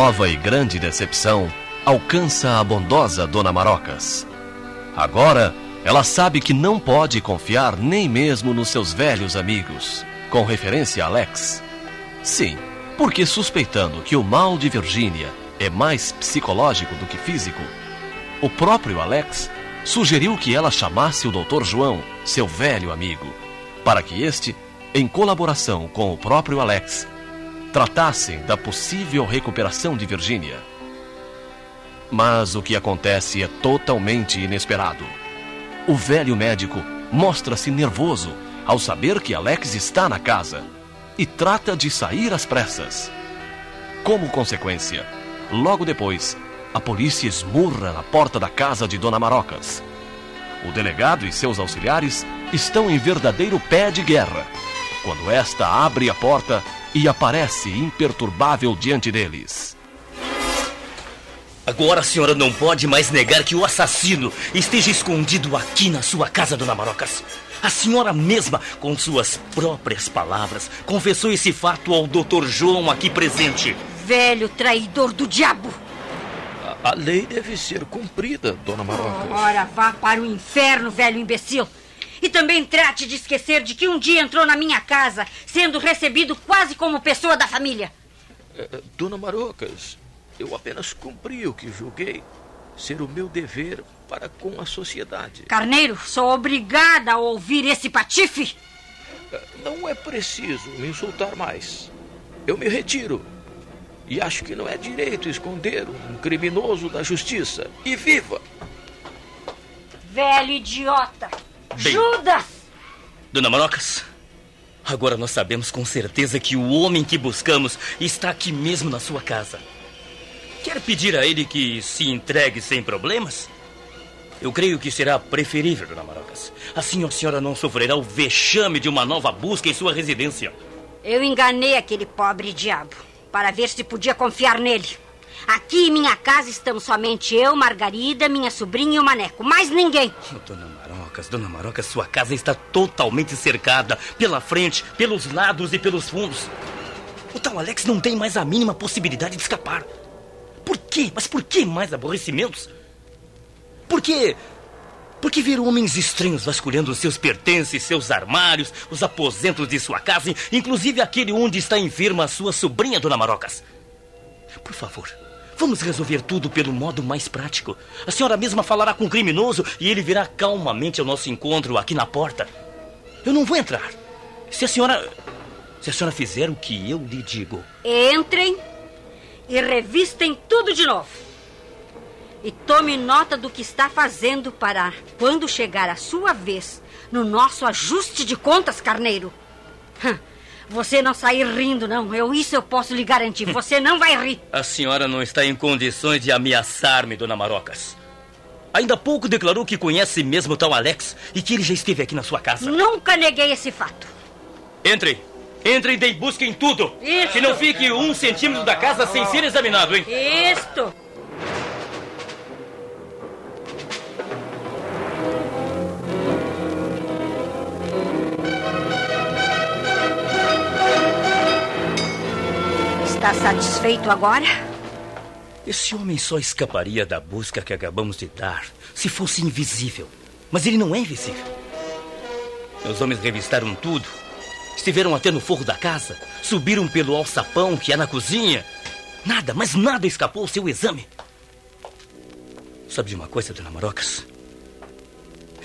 Nova e grande decepção alcança a bondosa Dona Marocas. Agora, ela sabe que não pode confiar nem mesmo nos seus velhos amigos, com referência a Alex. Sim, porque suspeitando que o mal de Virgínia é mais psicológico do que físico, o próprio Alex sugeriu que ela chamasse o Dr. João, seu velho amigo, para que este, em colaboração com o próprio Alex, tratassem da possível recuperação de Virgínia. Mas o que acontece é totalmente inesperado. O velho médico mostra-se nervoso ao saber que Alex está na casa e trata de sair às pressas. Como consequência, logo depois, a polícia esmurra na porta da casa de Dona Marocas. O delegado e seus auxiliares estão em verdadeiro pé de guerra, quando esta abre a porta e aparece imperturbável diante deles. Agora a senhora não pode mais negar que o assassino esteja escondido aqui na sua casa, dona Marocas. A senhora mesma, com suas próprias palavras, confessou esse fato ao Dr. João aqui presente. Velho traidor do diabo! A, a lei deve ser cumprida, dona Marocas. Ora, vá para o inferno, velho imbecil! E também trate de esquecer de que um dia entrou na minha casa, sendo recebido quase como pessoa da família. Eh, Dona Marocas, eu apenas cumpri o que julguei ser o meu dever para com a sociedade. Carneiro, sou obrigada a ouvir esse patife. Eh, Não é preciso me insultar mais. Eu me retiro. E acho que não é direito esconder um criminoso da justiça. E viva! Velho idiota! Bem. Judas! Dona Marocas, agora nós sabemos com certeza que o homem que buscamos está aqui mesmo na sua casa. Quer pedir a ele que se entregue sem problemas? Eu creio que será preferível, Dona Marocas. Assim a senhora não sofrerá o vexame de uma nova busca em sua residência. Eu enganei aquele pobre diabo para ver se podia confiar nele. Aqui em minha casa estamos somente eu, Margarida, minha sobrinha e o Maneco. Mais ninguém. Dona Marocas, Dona Marocas, sua casa está totalmente cercada pela frente, pelos lados e pelos fundos. O tal Alex não tem mais a mínima possibilidade de escapar. Por quê? Mas por que mais aborrecimentos? Por quê? Por que ver homens estranhos vasculhando seus pertences, seus armários, os aposentos de sua casa, inclusive aquele onde está enferma a sua sobrinha, Dona Marocas? Por favor, vamos resolver tudo pelo modo mais prático. A senhora mesma falará com o criminoso e ele virá calmamente ao nosso encontro aqui na porta. Eu não vou entrar. Se a senhora. Se a senhora fizer o que eu lhe digo. Entrem e revistem tudo de novo. E tome nota do que está fazendo para, quando chegar a sua vez, no nosso ajuste de contas, carneiro. Hã, Você não sair rindo, não. Eu, isso eu posso lhe garantir. Você não vai rir. A senhora não está em condições de ameaçar-me, dona Marocas. Ainda há pouco declarou que conhece mesmo o tal Alex e que ele já esteve aqui na sua casa. Nunca neguei esse fato. Entrem! Entrem e busquem tudo! Isso. Que não fique um centímetro da casa sem ser examinado, hein? Isto. Está satisfeito agora? Esse homem só escaparia da busca que acabamos de dar se fosse invisível. Mas ele não é invisível. Meus homens revistaram tudo. Estiveram até no forro da casa. Subiram pelo alçapão que há na cozinha. Nada, mas nada escapou ao seu exame. Sabe de uma coisa, dona Marocas?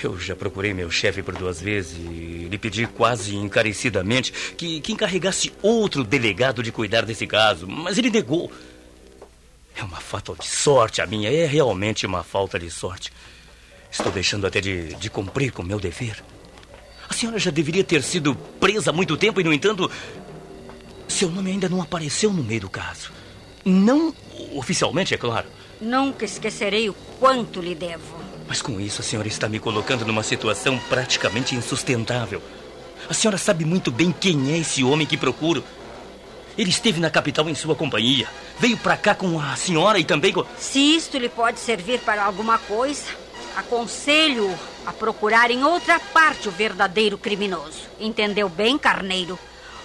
Eu já procurei meu chefe por duas vezes e lhe pedi quase encarecidamente que, que encarregasse outro delegado de cuidar desse caso, mas ele negou. É uma falta de sorte a minha, é realmente uma falta de sorte. Estou deixando até de, de cumprir com meu dever. A senhora já deveria ter sido presa há muito tempo e, no entanto, seu nome ainda não apareceu no meio do caso. Não oficialmente, é claro. Nunca esquecerei o quanto lhe devo. Mas com isso a senhora está me colocando numa situação praticamente insustentável. A senhora sabe muito bem quem é esse homem que procuro. Ele esteve na capital em sua companhia. Veio pra cá com a senhora e também com. Se isto lhe pode servir para alguma coisa, aconselho a procurar em outra parte o verdadeiro criminoso. Entendeu bem, carneiro?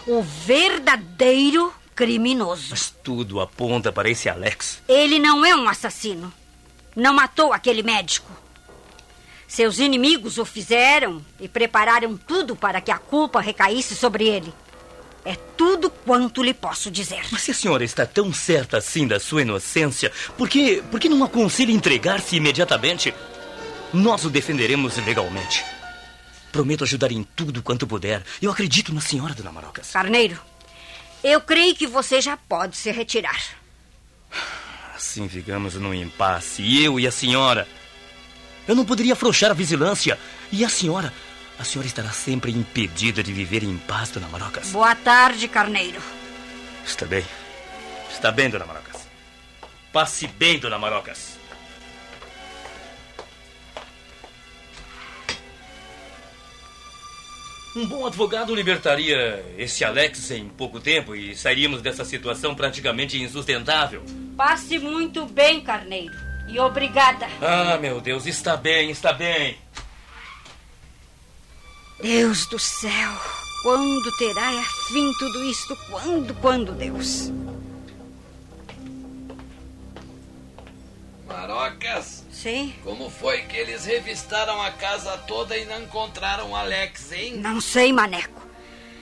O verdadeiro criminoso. Mas tudo aponta para esse Alex. Ele não é um assassino. Não matou aquele médico. Seus inimigos o fizeram e prepararam tudo para que a culpa recaísse sobre ele. É tudo quanto lhe posso dizer. Mas se a senhora está tão certa assim da sua inocência, por que, por que não aconselha entregar-se imediatamente? Nós o defenderemos legalmente. Prometo ajudar em tudo quanto puder. Eu acredito na senhora, dona Marocas. Carneiro, eu creio que você já pode se retirar. Assim ficamos num impasse, eu e a senhora. Eu não poderia afrouxar a vigilância. E a senhora? A senhora estará sempre impedida de viver em paz, dona Marocas. Boa tarde, Carneiro. Está bem. Está bem, dona Marocas. Passe bem, dona Marocas. Um bom advogado libertaria esse Alex em pouco tempo e sairíamos dessa situação praticamente insustentável. Passe muito bem, Carneiro. E obrigada. Ah, meu Deus, está bem, está bem. Deus do céu, quando terá fim tudo isto? Quando, quando, Deus? Marocas, Sim? como foi que eles revistaram a casa toda e não encontraram Alex, hein? Não sei, Maneco.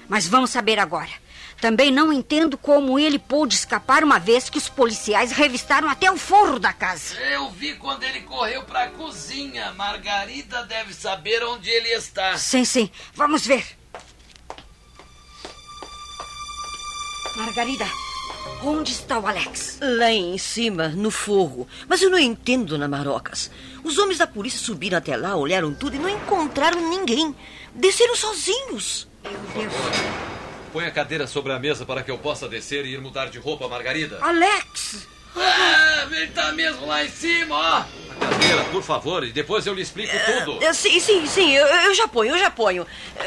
Mas vamos saber agora. Também não entendo como ele pôde escapar uma vez que os policiais revistaram até o forro da casa. Eu vi quando ele correu pra cozinha. Margarida deve saber onde ele está. Sim, sim. Vamos ver. Margarida, onde está o Alex? Lá em cima, no forro. Mas eu não entendo, dona Marocas. Os homens da polícia subiram até lá, olharam tudo e não encontraram ninguém. Desceram sozinhos. Meu Deus. Põe a cadeira sobre a mesa para que eu possa descer e ir mudar de roupa, Margarida. Alex! Ah, ele tá mesmo lá em cima, ó. A cadeira, por favor, e depois eu lhe explico tudo. É, sim, sim, sim. Eu, eu já ponho, eu já ponho.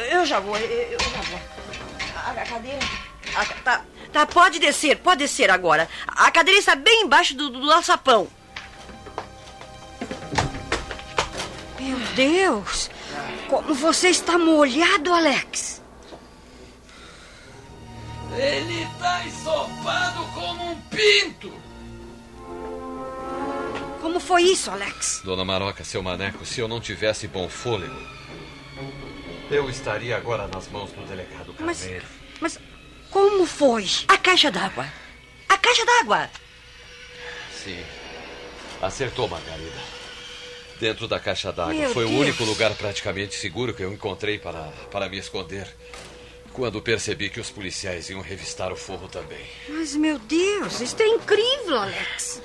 Eu já vou, eu, eu já vou. A, a cadeira. a tá, tá, pode descer, pode descer agora. A cadeira está bem embaixo do, do, do alçapão. Meu Deus! Como você está molhado, Alex! Ele tá ensopado como um pinto. Como foi isso, Alex? Dona Maroca, seu maneco, se eu não tivesse bom fôlego, eu estaria agora nas mãos do delegado Mas, Carneiro. mas como foi? A caixa d'água. A caixa d'água. Sim. Acertou, Margarida. Dentro da caixa d'água. Foi o Deus. único lugar praticamente seguro que eu encontrei para, para me esconder. Quando percebi que os policiais iam revistar o forro também. Mas, meu Deus, isso é incrível, Alex!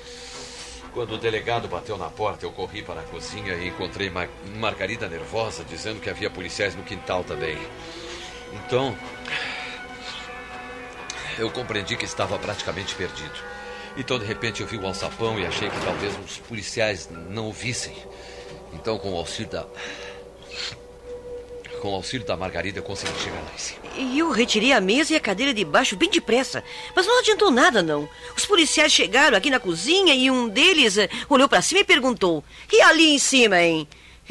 Quando o delegado bateu na porta, eu corri para a cozinha e encontrei Mar Margarida nervosa, dizendo que havia policiais no quintal também. Então. Eu compreendi que estava praticamente perdido. Então, de repente, eu vi o alçapão e achei que talvez os policiais não o vissem. Então, com o auxílio da. Com o auxílio da Margarida, eu consegui chegar lá em cima. E eu retirei a mesa e a cadeira de baixo bem depressa. Mas não adiantou nada, não. Os policiais chegaram aqui na cozinha e um deles eh, olhou pra cima e perguntou: E ali em cima, hein?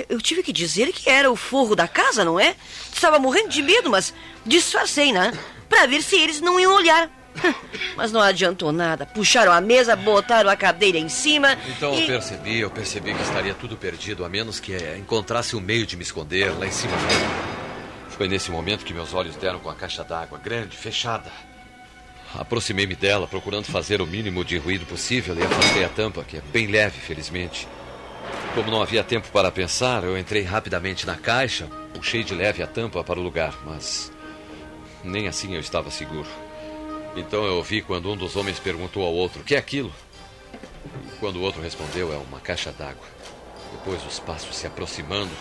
Eu- tive que dizer que era o forro da casa, não é? Estava morrendo de medo, mas disfarcei, né? Pra ver se eles não iam olhar. Mas não adiantou nada. Puxaram a mesa, botaram a cadeira em cima. Então e... eu percebi, eu percebi que estaria tudo perdido, a menos que eh, encontrasse um meio de me esconder lá em cima mesmo. Foi nesse momento que meus olhos deram com a caixa d'água, grande, fechada. Aproximei-me dela, procurando fazer o mínimo de ruído possível e afastei a tampa, que é bem leve, felizmente. Como não havia tempo para pensar, eu entrei rapidamente na caixa, puxei de leve a tampa para o lugar, mas nem assim eu estava seguro. Então eu ouvi quando um dos homens perguntou ao outro: O que é aquilo? E quando o outro respondeu: É uma caixa d'água. Depois os passos se aproximando.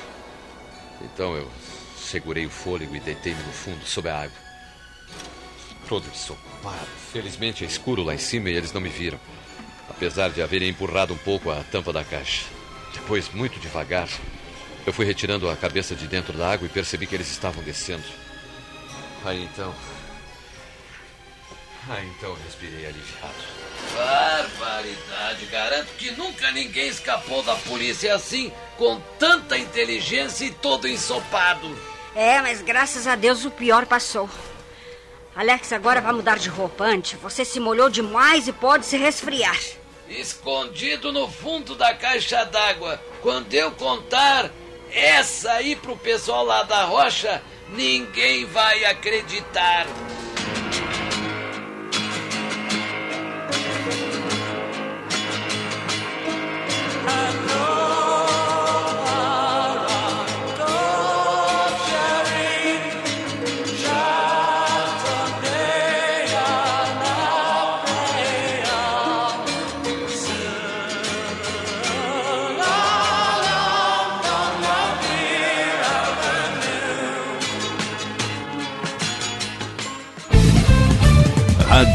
Então eu segurei o fôlego e deitei-me no fundo, sob a água. Todo ensopado. Felizmente é escuro lá em cima e eles não me viram. Apesar de haverem empurrado um pouco a tampa da caixa. Depois, muito devagar, eu fui retirando a cabeça de dentro da água e percebi que eles estavam descendo. Aí então. Aí então eu respirei aliviado. Barbaridade, garanto que nunca ninguém escapou da polícia assim, com tanta inteligência e todo ensopado. É, mas graças a Deus o pior passou. Alex, agora vai mudar de roupante. Você se molhou demais e pode se resfriar. Escondido no fundo da caixa d'água. Quando eu contar essa aí pro pessoal lá da rocha, ninguém vai acreditar.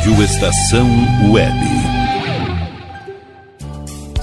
Rádio Estação Web.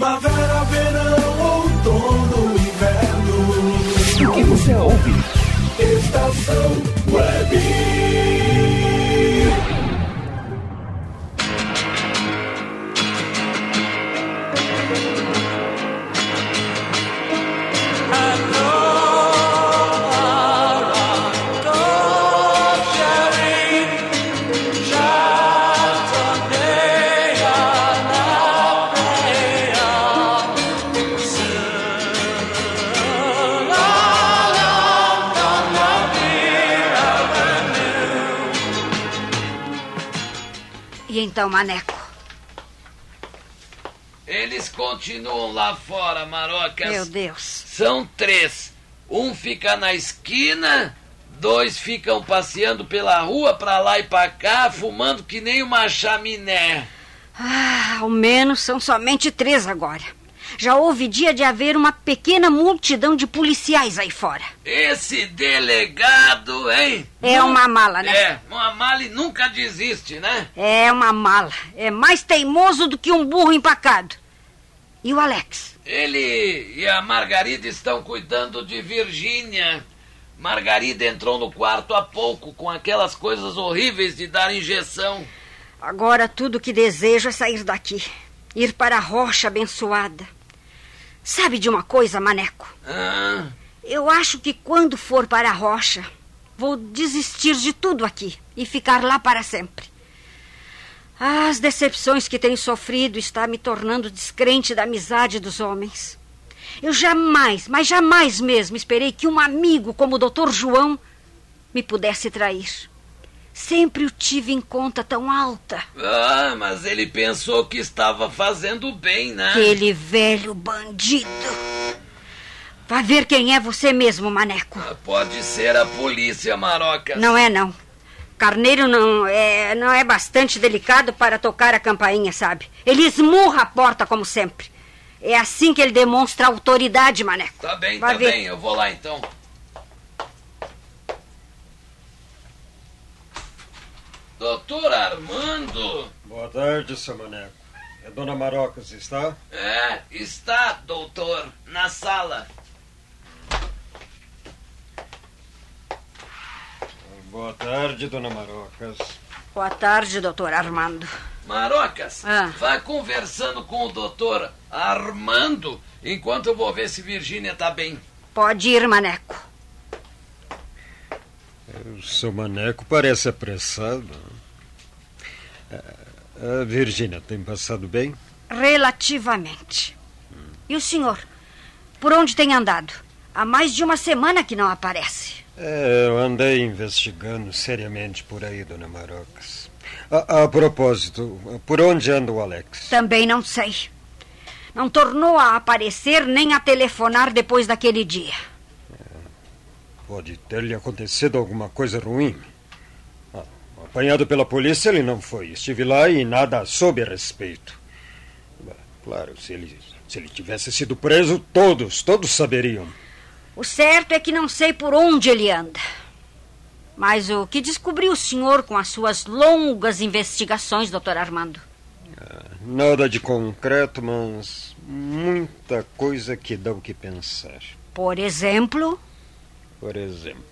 Primavera, E então, Maneco? Eles continuam lá fora, Marocas. Meu Deus. São três. Um fica na esquina, dois ficam passeando pela rua pra lá e pra cá, fumando que nem uma chaminé. Ah, ao menos são somente três agora. Já houve dia de haver uma pequena multidão de policiais aí fora. Esse delegado, hein? É Nu- uma mala, né? É, uma mala e nunca desiste, né? É uma mala. É mais teimoso do que um burro empacado. E o Alex? Ele e a Margarida estão cuidando de Virgínia. Margarida entrou no quarto há pouco com aquelas coisas horríveis de dar injeção. Agora tudo que desejo é sair daqui. Ir para a rocha abençoada. Sabe de uma coisa, Maneco? Ah, Eu acho que quando for para a rocha, vou desistir de tudo aqui e ficar lá para sempre. As decepções que tenho sofrido está me tornando descrente da amizade dos homens. Eu jamais, mas jamais mesmo esperei que um amigo como o Dr. João me pudesse trair. Sempre o tive em conta tão alta. ah, mas ele pensou que estava fazendo bem, né? Aquele velho bandido. Vá ver quem é você mesmo, Maneco. Pode ser a polícia, Marocas. Não é, não. Carneiro não é, não é bastante delicado para tocar a campainha, sabe? Ele esmurra a porta como sempre. É assim que ele demonstra autoridade, Maneco. Tá bem, Vai tá ver. bem, eu vou lá então. Doutor Armando? Boa tarde, seu Maneco. É Dona Marocas, está? É, está, doutor, na sala. Boa tarde, Dona Marocas. Boa tarde, doutor Armando. Marocas, Ah. vai conversando com o doutor Armando enquanto eu vou ver se Virgínia tá bem. Pode ir, Maneco. O seu Maneco parece apressado. A Virgínia tem passado bem? Relativamente. E o senhor? Por onde tem andado? Há mais de uma semana que não aparece. É, eu andei investigando seriamente por aí, Dona Marocas. A, a propósito, por onde anda o Alex? Também não sei. Não tornou a aparecer nem a telefonar depois daquele dia. Pode ter-lhe acontecido alguma coisa ruim. Ah, apanhado pela polícia, ele não foi. Estive lá e nada soube a respeito. Claro, se ele, se ele tivesse sido preso, todos, todos saberiam. O certo é que não sei por onde ele anda. Mas o que descobriu o senhor com as suas longas investigações, doutor Armando? Nada de concreto, mas muita coisa que dá o que pensar. Por exemplo, Por exemplo.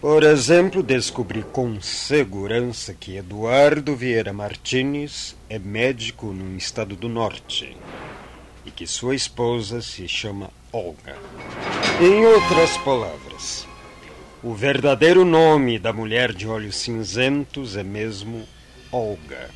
Por exemplo, descobri com segurança que Eduardo Vieira Martins é médico no estado do norte e que sua esposa se chama Olga. Em outras palavras, o verdadeiro nome da mulher de olhos cinzentos é mesmo Olga.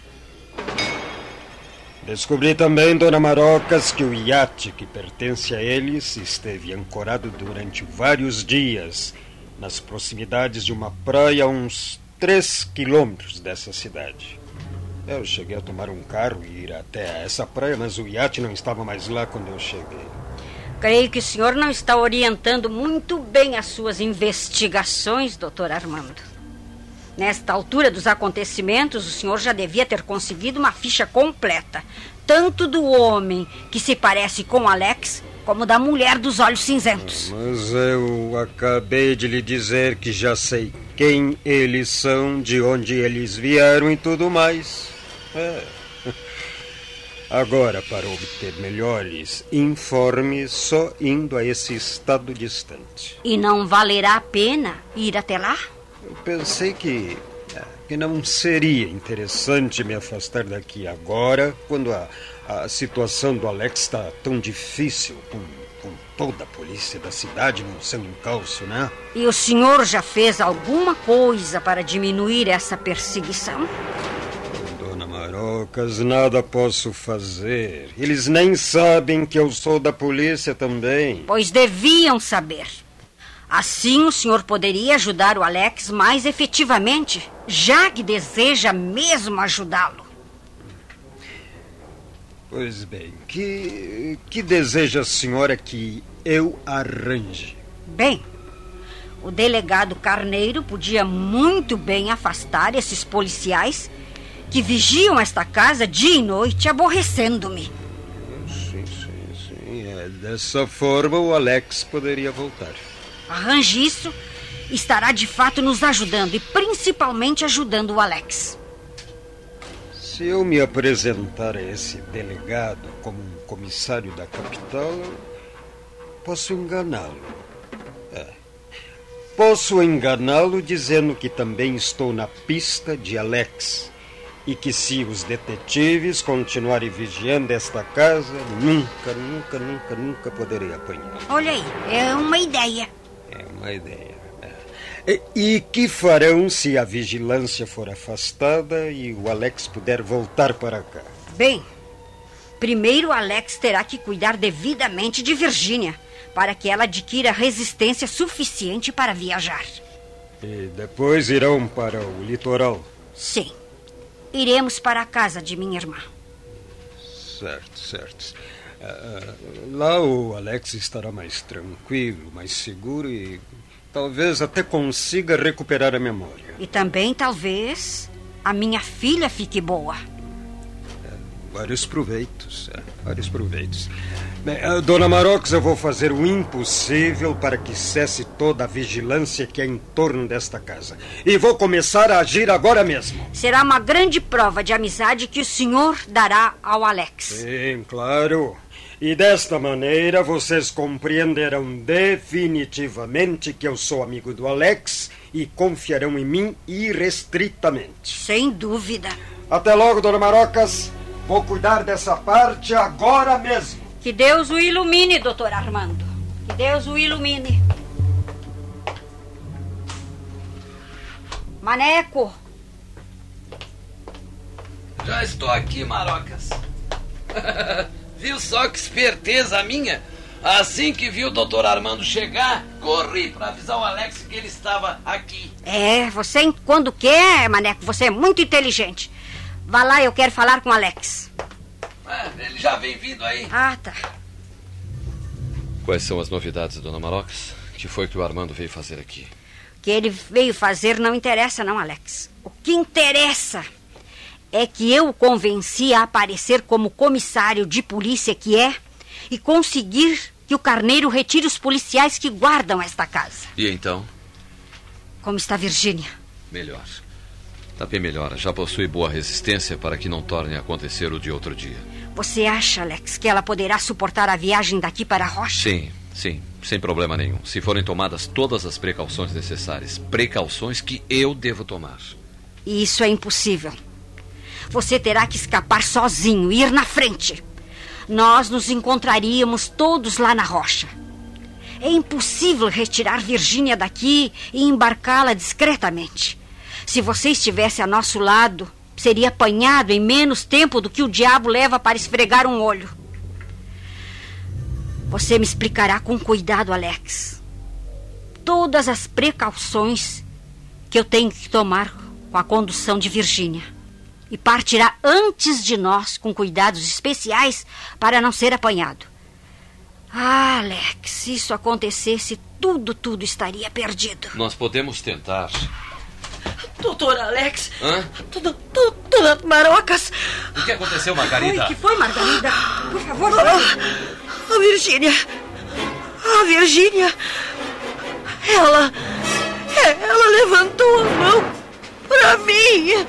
Descobri também, Dona Marocas, que o iate que pertence a eles esteve ancorado durante vários dias nas proximidades de uma praia a uns três quilômetros dessa cidade. Eu cheguei a tomar um carro e ir até essa praia, mas o iate não estava mais lá quando eu cheguei. Creio que o senhor não está orientando muito bem as suas investigações, doutor Armando. Nesta altura dos acontecimentos, o senhor já devia ter conseguido uma ficha completa, tanto do homem que se parece com Alex, como da mulher dos olhos cinzentos. Mas eu acabei de lhe dizer que já sei quem eles são, de onde eles vieram e tudo mais. É. Agora, para obter melhores informes, só indo a esse estado distante. E não valerá a pena ir até lá? Eu pensei que, que não seria interessante me afastar daqui agora, quando a, a situação do Alex está tão difícil, com, com toda a polícia da cidade no seu encalço, né? E o senhor já fez alguma coisa para diminuir essa perseguição? Dona Marocas, nada posso fazer. Eles nem sabem que eu sou da polícia também. Pois deviam saber. Assim o senhor poderia ajudar o Alex mais efetivamente, já que deseja mesmo ajudá-lo. Pois bem, que, que deseja a senhora que eu arranje? Bem, o delegado Carneiro podia muito bem afastar esses policiais que vigiam esta casa dia e noite, aborrecendo-me. Sim, sim, sim. É, dessa forma o Alex poderia voltar. Arranje isso, estará de fato nos ajudando e principalmente ajudando o Alex. Se eu me apresentar a esse delegado como um comissário da capital, posso enganá-lo. É. Posso enganá-lo dizendo que também estou na pista de Alex e que se os detetives continuarem vigiando esta casa, nunca, nunca, nunca, nunca poderei apanhar. Olha aí, é uma ideia. Uma ideia. É. E, e que farão se a vigilância for afastada e o Alex puder voltar para cá? Bem, primeiro o Alex terá que cuidar devidamente de Virgínia para que ela adquira resistência suficiente para viajar. E depois irão para o litoral. Sim. Iremos para a casa de minha irmã. Certo, certo. Lá o Alex estará mais tranquilo, mais seguro e talvez até consiga recuperar a memória. E também, talvez, a minha filha fique boa. Vários proveitos, é, vários proveitos. Bem, ah, Dona Marox, eu vou fazer o impossível para que cesse toda a vigilância que é em torno desta casa. E vou começar a agir agora mesmo. Será uma grande prova de amizade que o senhor dará ao Alex. Sim, claro. E desta maneira vocês compreenderão definitivamente que eu sou amigo do Alex e confiarão em mim irrestritamente. Sem dúvida. Até logo, Dona Marocas. Vou cuidar dessa parte agora mesmo. Que Deus o ilumine, doutor Armando. Que Deus o ilumine. Maneco, Já estou aqui, Marocas. Viu só que esperteza a minha? Assim que vi o doutor Armando chegar, corri para avisar o Alex que ele estava aqui. É, você quando quer, Maneco, você é muito inteligente. Vá lá, eu quero falar com o Alex. Ah, ele já vem vindo aí. Ah, tá. Quais são as novidades, dona Marocas? O que foi que o Armando veio fazer aqui? O que ele veio fazer não interessa, não, Alex. O que interessa é que eu o convenci a aparecer como comissário de polícia que é e conseguir que o carneiro retire os policiais que guardam esta casa. E então? Como está Virgínia? Melhor. Tá bem melhor. Já possui boa resistência para que não torne a acontecer o de outro dia. Você acha, Alex, que ela poderá suportar a viagem daqui para a rocha? Sim, sim. Sem problema nenhum. Se forem tomadas todas as precauções necessárias. Precauções que eu devo tomar. E isso é impossível. Você terá que escapar sozinho, ir na frente. Nós nos encontraríamos todos lá na rocha. É impossível retirar Virgínia daqui e embarcá-la discretamente. Se você estivesse a nosso lado, seria apanhado em menos tempo do que o diabo leva para esfregar um olho. Você me explicará com cuidado, Alex. Todas as precauções que eu tenho que tomar com a condução de Virgínia. E partirá antes de nós com cuidados especiais para não ser apanhado. Ah, Alex, se isso acontecesse, tudo, tudo estaria perdido. Nós podemos tentar. Doutor Alex. Hã? Dona, dona, dona Marocas. O que aconteceu, Margarida? O que foi, Margarida? Por favor, Ah, a Virgínia. A Virgínia. Ela. Ela levantou a mão pra mim.